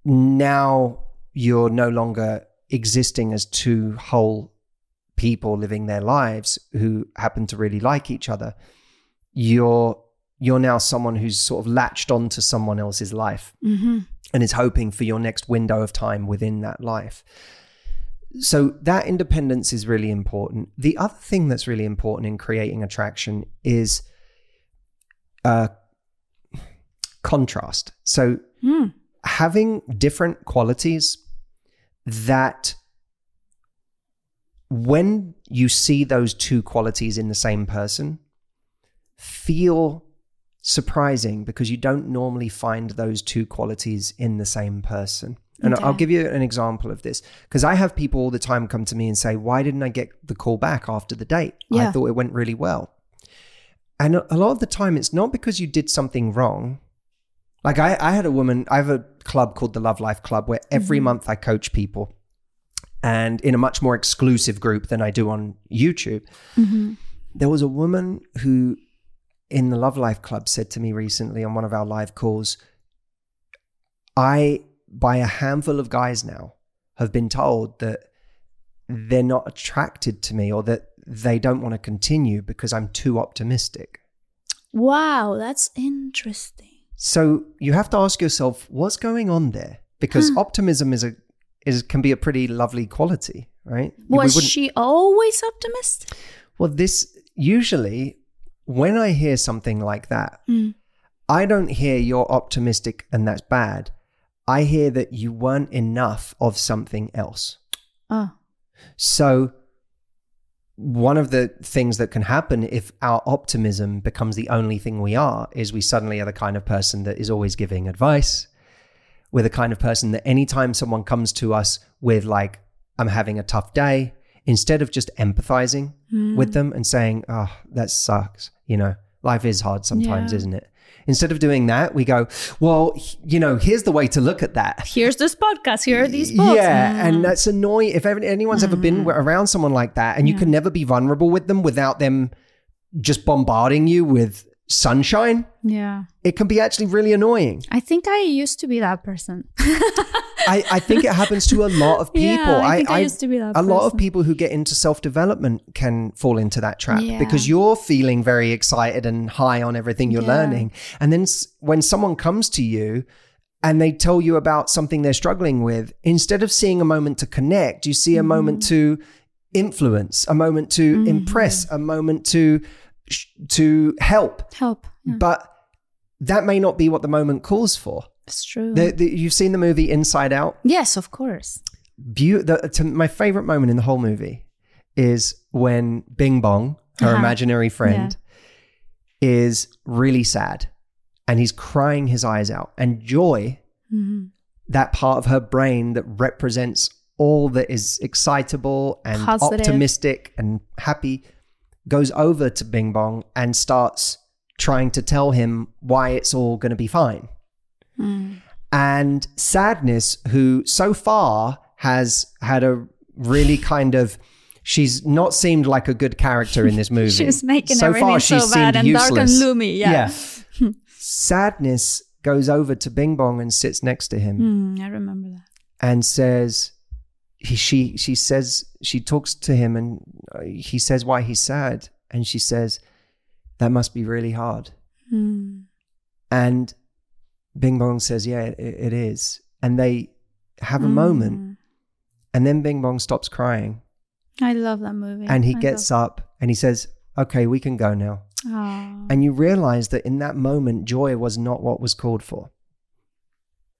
now you're no longer existing as two whole people living their lives who happen to really like each other you're you're now someone who's sort of latched onto someone else's life Mm-hmm. and is hoping for your next window of time within that life. So that independence is really important. The other thing that's really important in creating attraction is uh, contrast. So Mm. having different qualities that when you see those two qualities in the same person feel surprising because you don't normally find those two qualities in the same person. And Okay. I'll give you an example of this because I have people all the time come to me and say, Why didn't I get the call back after the date? I thought it went really well. And a lot of the time, it's not because you did something wrong. Like I, I had a woman, I have a club called the Love Life Club where every month I coach people and in a much more exclusive group than I do on YouTube. Mm-hmm. There was a woman who in the Love Life Club said to me recently on one of our live calls, I, by a handful of guys now, have been told that they're not attracted to me or that they don't want to continue because I'm too optimistic. Wow, that's interesting. So you have to ask yourself, what's going on there? Because optimism is a is can be a pretty lovely quality, right? Was she always optimistic? Well, this usually when I hear something like that, Mm. I don't hear you're optimistic and that's bad. I hear that you weren't enough of something else. Oh. So, one of the things that can happen if our optimism becomes the only thing we are is we suddenly are the kind of person that is always giving advice. We're the kind of person that anytime someone comes to us with, like, I'm having a tough day, instead of just empathizing hmm. with them and saying, oh, that sucks, you know, life is hard sometimes, Yeah. isn't it? Instead of doing that, we go, well, you know, here's the way to look at that. Here's this podcast. Here are these books. Yeah, and that's annoying. If anyone's ever been Mm. around someone like that, and you can never be vulnerable with them without them just bombarding you with sunshine, Yeah. it can be actually really annoying. I think I used to be that person. I, I think it happens to a lot of people. Yeah, I think I used to be that A lot of people who get into self development can fall into that trap Yeah. because you're feeling very excited and high on everything you're Yeah. learning. And then s- when someone comes to you and they tell you about something they're struggling with, instead of seeing a moment to connect, you see a moment Mm-hmm. to influence, a moment to impress, a moment to to help. Help. Yeah, But that may not be what the moment calls for. it's true. The, the, you've seen the movie Inside Out. yes, of course. Beau- the, to my favorite moment in the whole movie is when Bing Bong, her Uh-huh. imaginary friend, is really sad and he's crying his eyes out. And Joy, Mhm. that part of her brain that represents all that is excitable and Positive. optimistic and happy, goes over to Bing Bong and starts trying to tell him why it's all going to be fine Mm. and sadness who so far has had a really kind of she's not seemed like a good character in this movie She's making so everything far so she's bad and dark and useless. gloomy. Yeah. sadness goes over to Bing Bong and sits next to him Mm, I remember that. and says, he, she, she says, she talks to him and uh, he says why he's sad. And she says, that must be really hard. Mm. And Bing Bong says, yeah, it, it is. And they have a moment Mm. and then Bing Bong stops crying I love that movie. and he I gets up and he says, okay, we can go now. love- Aw. And you realize that in that moment, joy was not what was called for.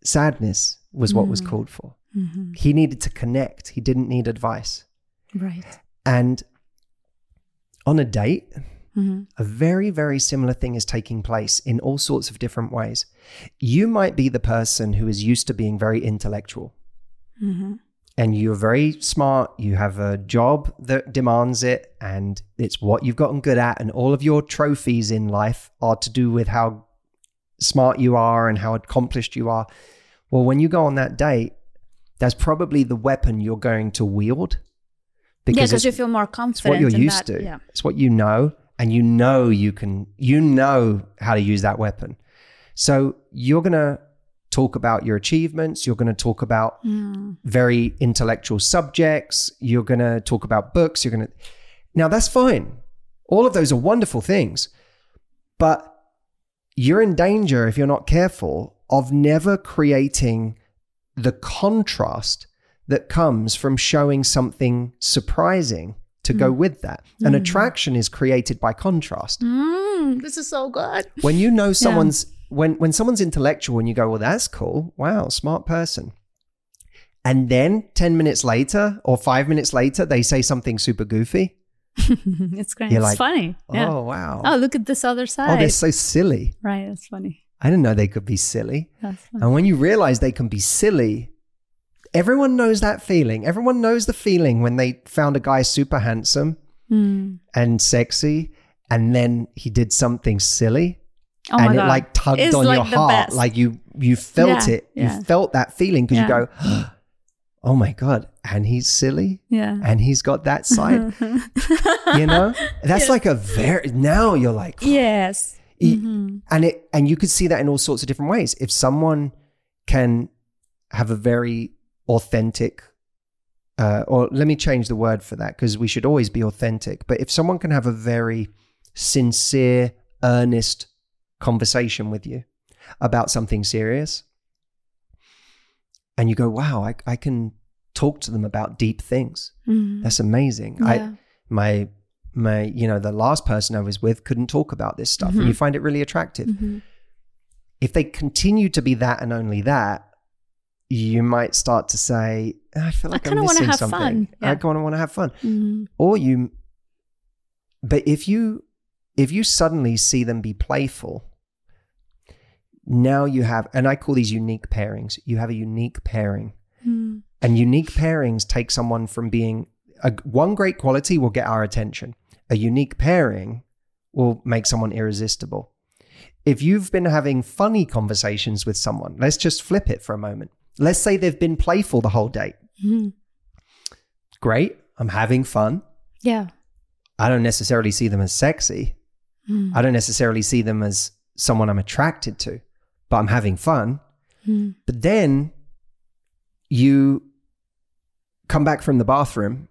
Sadness was what was Mm. called for. Mhm. He needed to connect, he didn't need advice. Right. And on a date, Mhm. a very, very similar thing is taking place in all sorts of different ways. You might be the person who is used to being very intellectual Mhm. and you're very smart. You have a job that demands it, and it's what you've gotten good at. And all of your trophies in life are to do with how smart you are and how accomplished you are. Well, when you go on that date, that's probably the weapon you're going to wield yeah, because you feel more it's what you're in used that. to. Yeah. It's what you know, and you know you can. You know how to use that weapon. So you're gonna talk about your achievements. You're gonna talk about Mm. very intellectual subjects. You're gonna talk about books. You're gonna. Now that's fine. All of those are wonderful things, but you're in danger if you're not careful of never creating the contrast that comes from showing something surprising to go with that. An attraction is created by contrast. Mm, this is so good. When you know someone's when when someone's intellectual and you go, "Well, that's cool. Wow, smart person." And then 10 minutes later or 5 minutes later they say something super goofy. it's great. You're it's like, funny. Yeah. Oh, wow. Oh, look at this other side. oh, they're so silly. right. It's funny. I didn't know they could be silly. And when you realize they can be silly, everyone knows that feeling. Everyone knows the feeling when they found a guy super handsome Mm. and sexy, and then he did something silly, Oh and it God. like tugged It's on like your heart, best. like you you felt Yeah, it, yeah. you felt that feeling because Yeah. you go, oh my god, and he's silly, yeah. and he's got that side, you know. That's like a very now you're like, yes. Mhm. and it and you could see that in all sorts of different ways if someone can have a very authentic uh, or let me change the word for that because we should always be authentic but if someone can have a very sincere earnest conversation with you about something serious and you go wow i, I can talk to them about deep things Mhm. that's amazing Yeah. i my my you know the last person i was with couldn't talk about this stuff Mm-hmm. and you find it really attractive Mhm. if they continue to be that and only that you might start to say i feel like i'm kinda wanna missing have something fun." i kind of want to have fun Mhm. or you but if you if you suddenly see them be playful now you have and i call these unique pairings you have a unique pairing Mm. and unique pairings take someone from being a, one great quality will get our attention. A unique pairing will make someone irresistible. If you've been having funny conversations with someone, let's just flip it for a moment. Let's say they've been playful the whole date. Mhm. Great, I'm having fun. Yeah. I don't necessarily see them as sexy. Mm. I don't necessarily see them as someone I'm attracted to, but I'm having fun. Mm. But then you come back from the bathroom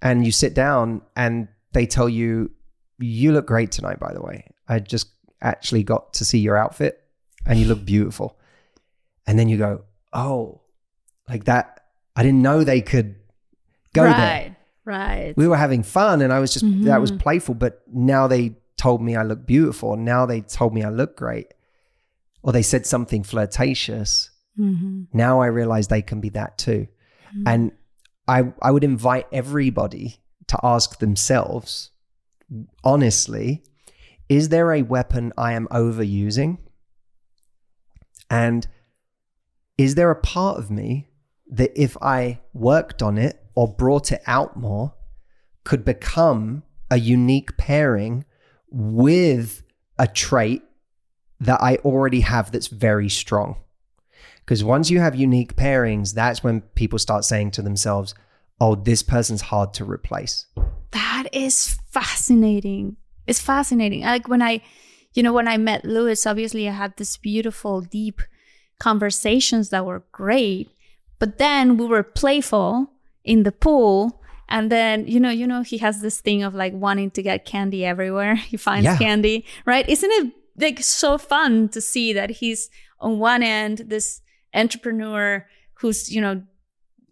and you sit down and they tell you, You look great tonight, by the way. I just actually got to see your outfit and you look beautiful. And then you go, Oh, like that. I didn't know they could go there. right. Right. We were having fun and I was just, that was Mhm. playful. But now they told me I look beautiful. Now they told me I look great. Or they said something flirtatious Mhm. now I realize they can be that too. And I I would invite everybody to ask themselves honestly, is there a weapon I am overusing? And is there a part of me that if I worked on it or brought it out more could become a unique pairing with a trait that I already have that's very strong? Because once you have unique pairings, that's when people start saying to themselves, oh, this person's hard to replace. That is fascinating. It's fascinating. Like when I, you know, when I met Lewis, obviously I had this beautiful, deep conversations that were great. But then we were playful in the pool. And then, you know, you know, he has this thing of like wanting to get candy everywhere. He finds Yeah. candy, right? Isn't it like so fun to see that he's on one end, this entrepreneur who's, you know,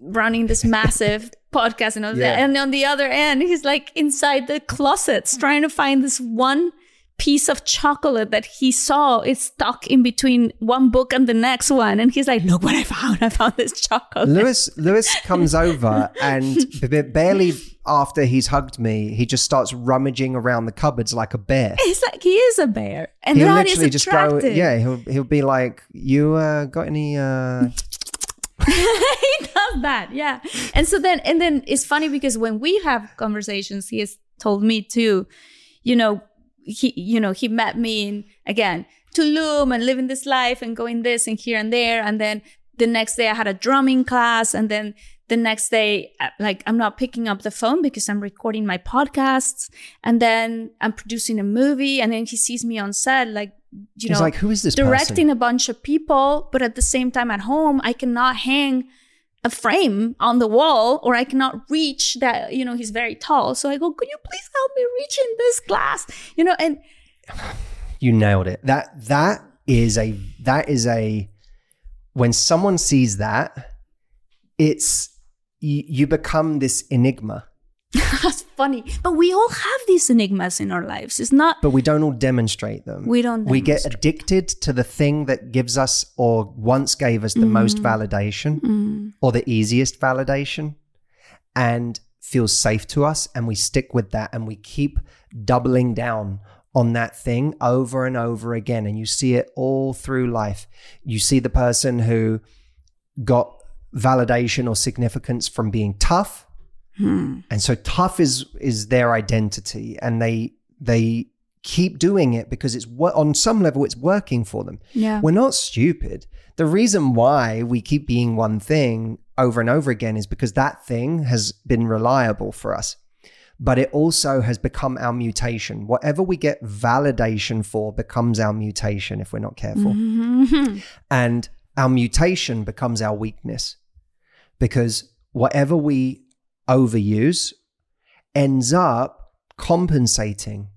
running this massive podcast and all Yeah. that. And on the other end, he's like inside the closets trying to find this one piece of chocolate that he saw is stuck in between one book and the next one. And he's like, look what I found. I found this chocolate. Lewis Lewis comes over and b- barely after he's hugged me, he just starts rummaging around the cupboards like a bear. It's like he is a bear. And He'll literally just go, attractive. yeah. He'll he'll be like, "You uh, got any?" Uh... he does that yeah. And so then and then it's funny because when we have conversations he has told me too you know he you know he met me in again tulum and living this life and going this and here and there. And then the next day i had a drumming class and then the next day uh, like i'm not picking up the phone because i'm recording my podcasts. And then i'm producing a movie and then he sees me on set like you He's know like, "Who is this directing person?" a bunch of people, but at the same time at home, I cannot hang a frame on the wall or I cannot reach that, you know, he's very tall. So I go, could you please help me reach in this glass? You know, and You nailed it. That that is a that is a when someone sees that, it's you, you become this enigma, that's funny. But we all have these enigmas in our lives. It's not, but we don't all demonstrate them. we don't we get addicted to the thing that gives us or once gave us the most validation Mm, or the easiest validation and feels safe to us and we stick with that and we keep doubling down on that thing over and over again and you see it all through life you see the person who got validation or significance from being tough hmm. and so tough is is their identity and they they keep doing it because it's on some level it's working for them Yeah. we're not stupid the reason why we keep being one thing over and over again is because that thing has been reliable for us but it also has become our mutation whatever we get validation for becomes our mutation if we're not careful Mhm. and our mutation becomes our weakness because whatever we overuse ends up compensating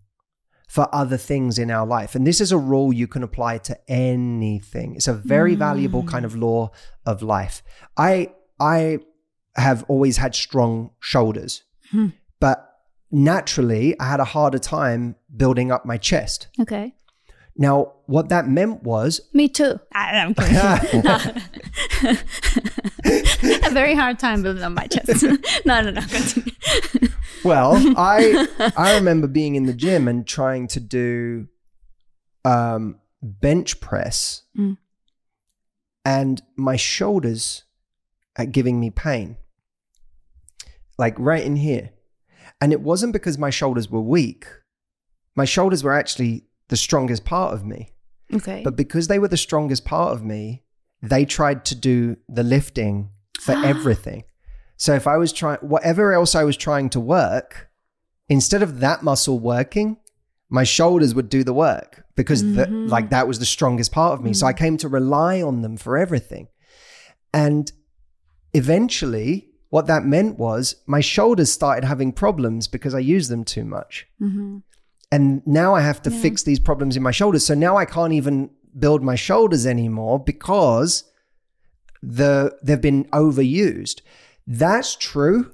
for other things in our life. And this is a rule you can apply to anything. It's a very valuable kind of law of life. I I have always had strong shoulders, Hmm. but naturally I had a harder time building up my chest. Okay. Now, what that meant was Me too. I, I'm kidding. a very hard time building on my chest. no, no, no. Well, I I remember being in the gym and trying to do um, bench press, Mm. and my shoulders are giving me pain, like right in here. And it wasn't because my shoulders were weak. My shoulders were actually the strongest part of me. Okay. But because they were the strongest part of me, they tried to do the lifting for everything. So if I was trying, whatever else I was trying to work, instead of that muscle working, my shoulders would do the work because the, like that was the strongest part of me. So I came to rely on them for everything. And eventually, what that meant was my shoulders started having problems because I used them too much Mhm. And now I have to fix these problems in my shoulders. So now I can't even build my shoulders anymore because the they've been overused. That's true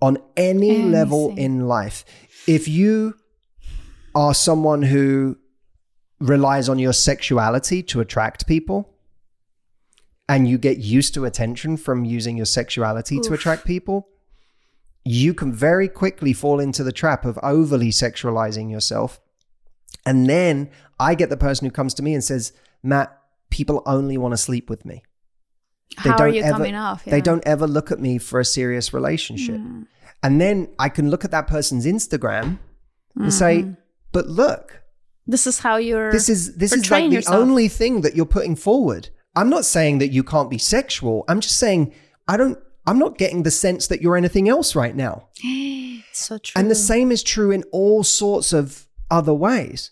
on any level in life. If you are someone who relies on your sexuality to attract people and you get used to attention from using your sexuality to attract people, you can very quickly fall into the trap of overly sexualizing yourself. And then I get the person who comes to me and says, Matt, people only want to sleep with me. They How are don't you ever- coming off? They don't ever look at me for a serious relationship. Mm. And then I can look at that person's Instagram and say, Mm-hmm. but look, This is how you're. this is this is like the yourself. only thing that you're putting forward. I'm not saying that you can't be sexual. I'm just saying I don't I'm not getting the sense that you're anything else right now. so true. And the same is true in all sorts of other ways.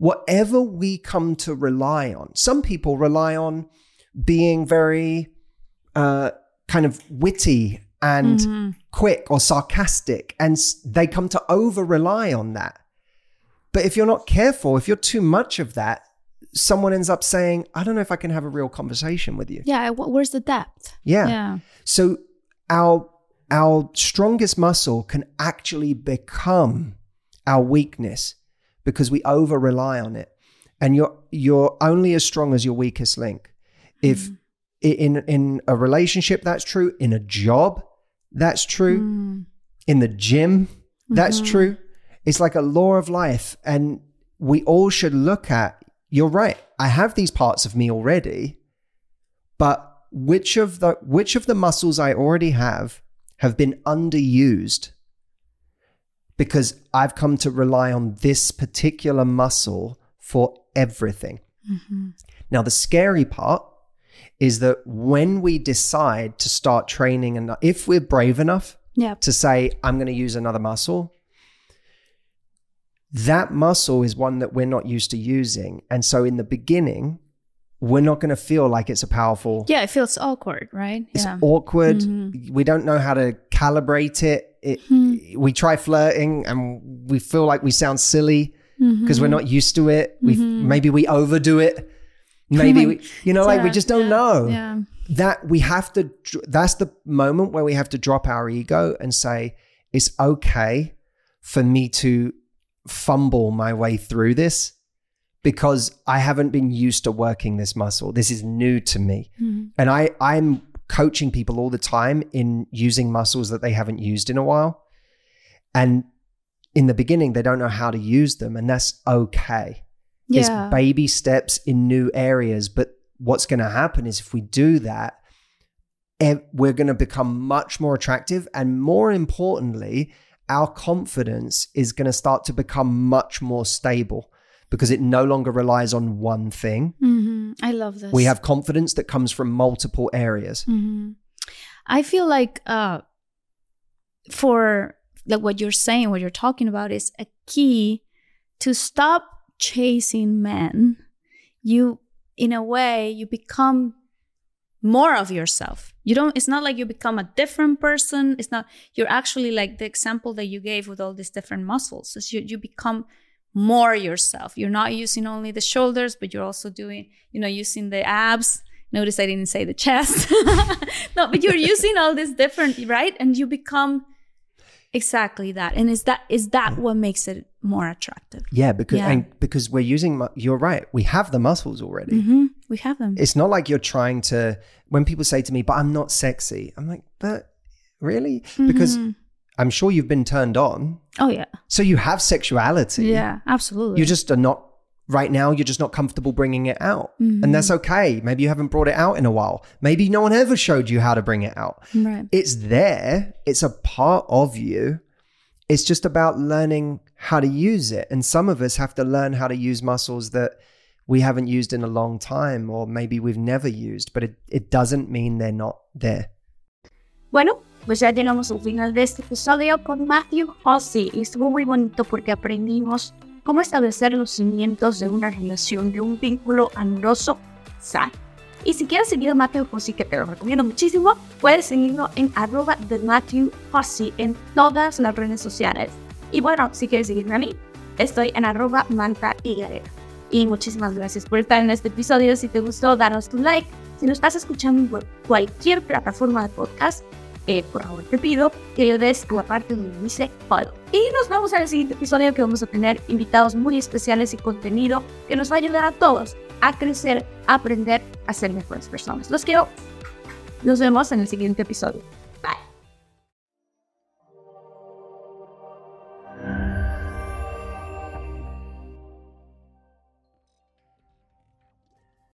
whatever we come to rely on, some people rely on being very uh, kind of witty and Mhm. quick or sarcastic, and they come to over rely on that. But if you're not careful, if you're too much of that, someone ends up saying, I don't know if I can have a real conversation with you. Yeah, where's the depth? Yeah. Yeah. So our our strongest muscle can actually become our weakness because we over rely on it. And you're you're only as strong as your weakest link. If i- in in a relationship that's true, in a job that's true, Mm. in the gym that's Mhm. true. It's like a law of life and we all should look at you're right. I have these parts of me already, but which of the which of the muscles I already have have been underused because I've come to rely on this particular muscle for everything. Mhm. Now, the scary part is that when we decide to start training, and if we're brave enough Yeah. to say, I'm going to use another muscle, that muscle is one that we're not used to using. And so in the beginning, we're not going to feel like it's a powerful, Yeah, it feels awkward, right? it's yeah. awkward. Mhm. We don't know how to calibrate it. it Mhm. We try flirting and we feel like we sound silly because we're Mhm. not used to it. We Mhm. maybe we overdo it. Maybe we, you know, like we just don't yeah, know Yeah. that we have to. That's the moment where we have to drop our ego and say it's okay for me to fumble my way through this because I haven't been used to working this muscle. This is new to me, Mhm. and I I'm coaching people all the time in using muscles that they haven't used in a while, and in the beginning they don't know how to use them, and that's okay Yeah. it's baby steps in new areas. But what's going to happen is if we do that, we're going to become much more attractive. And more importantly, our confidence is going to start to become much more stable because it no longer relies on one thing. Mhm. I love this. We have confidence that comes from multiple areas. Mhm. I feel like uh, for like what you're saying, what you're talking about is a key to stop chasing men. You, in a way, you become more of yourself. You don't. It's not like you become a different person. It's not. You're actually like the example that you gave with all these different muscles. Is you you become more yourself. You're not using only the shoulders, but you're also doing, you know, using the abs. Notice I didn't say the chest. no, but you're using all this different, right? And you become exactly that. And is that is that what makes it more attractive? Yeah, because Yeah. and because we're using. You're right. We have the muscles already. hmm We have them. It's not like you're trying to. When people say to me, "But I'm not sexy," I'm like, "But really?" Because Mhm. I'm sure you've been turned on. oh yeah, So you have sexuality. yeah, absolutely. You just are not, right now, you're just not comfortable bringing it out. And that's mm. okay. Maybe you haven't brought it out in a while. Maybe no one ever showed you how to bring it out. right. It's there, it's a part of you. It's just about learning how to use it. And some of us have to learn how to use muscles that we haven't used in a long time or maybe we've never used, but it, it doesn't mean they're not there. Bueno, pues ya llegamos al final de este episodio con Matthew oh, Hussey y estuvo muy bonito porque aprendimos cómo establecer los cimientos de una relación, de un vínculo amoroso sano. Y si quieres seguir a Matthew Hussey, que te lo recomiendo muchísimo, puedes seguirlo en arroba de Matthew Hussey en todas las redes sociales. Y bueno, si quieres seguirme a mí, estoy en arroba manta y Y muchísimas gracias por estar en este episodio. Si te gustó, danos tu like. Si nos estás escuchando en cualquier plataforma de podcast, eh, por favor te pido que des la parte donde dice follow. Y nos vemos en el siguiente episodio que vamos a tener invitados muy especiales y contenido que nos va a ayudar a todos a crecer, a aprender, a ser mejores personas. Los quiero. Nos vemos en el siguiente episodio.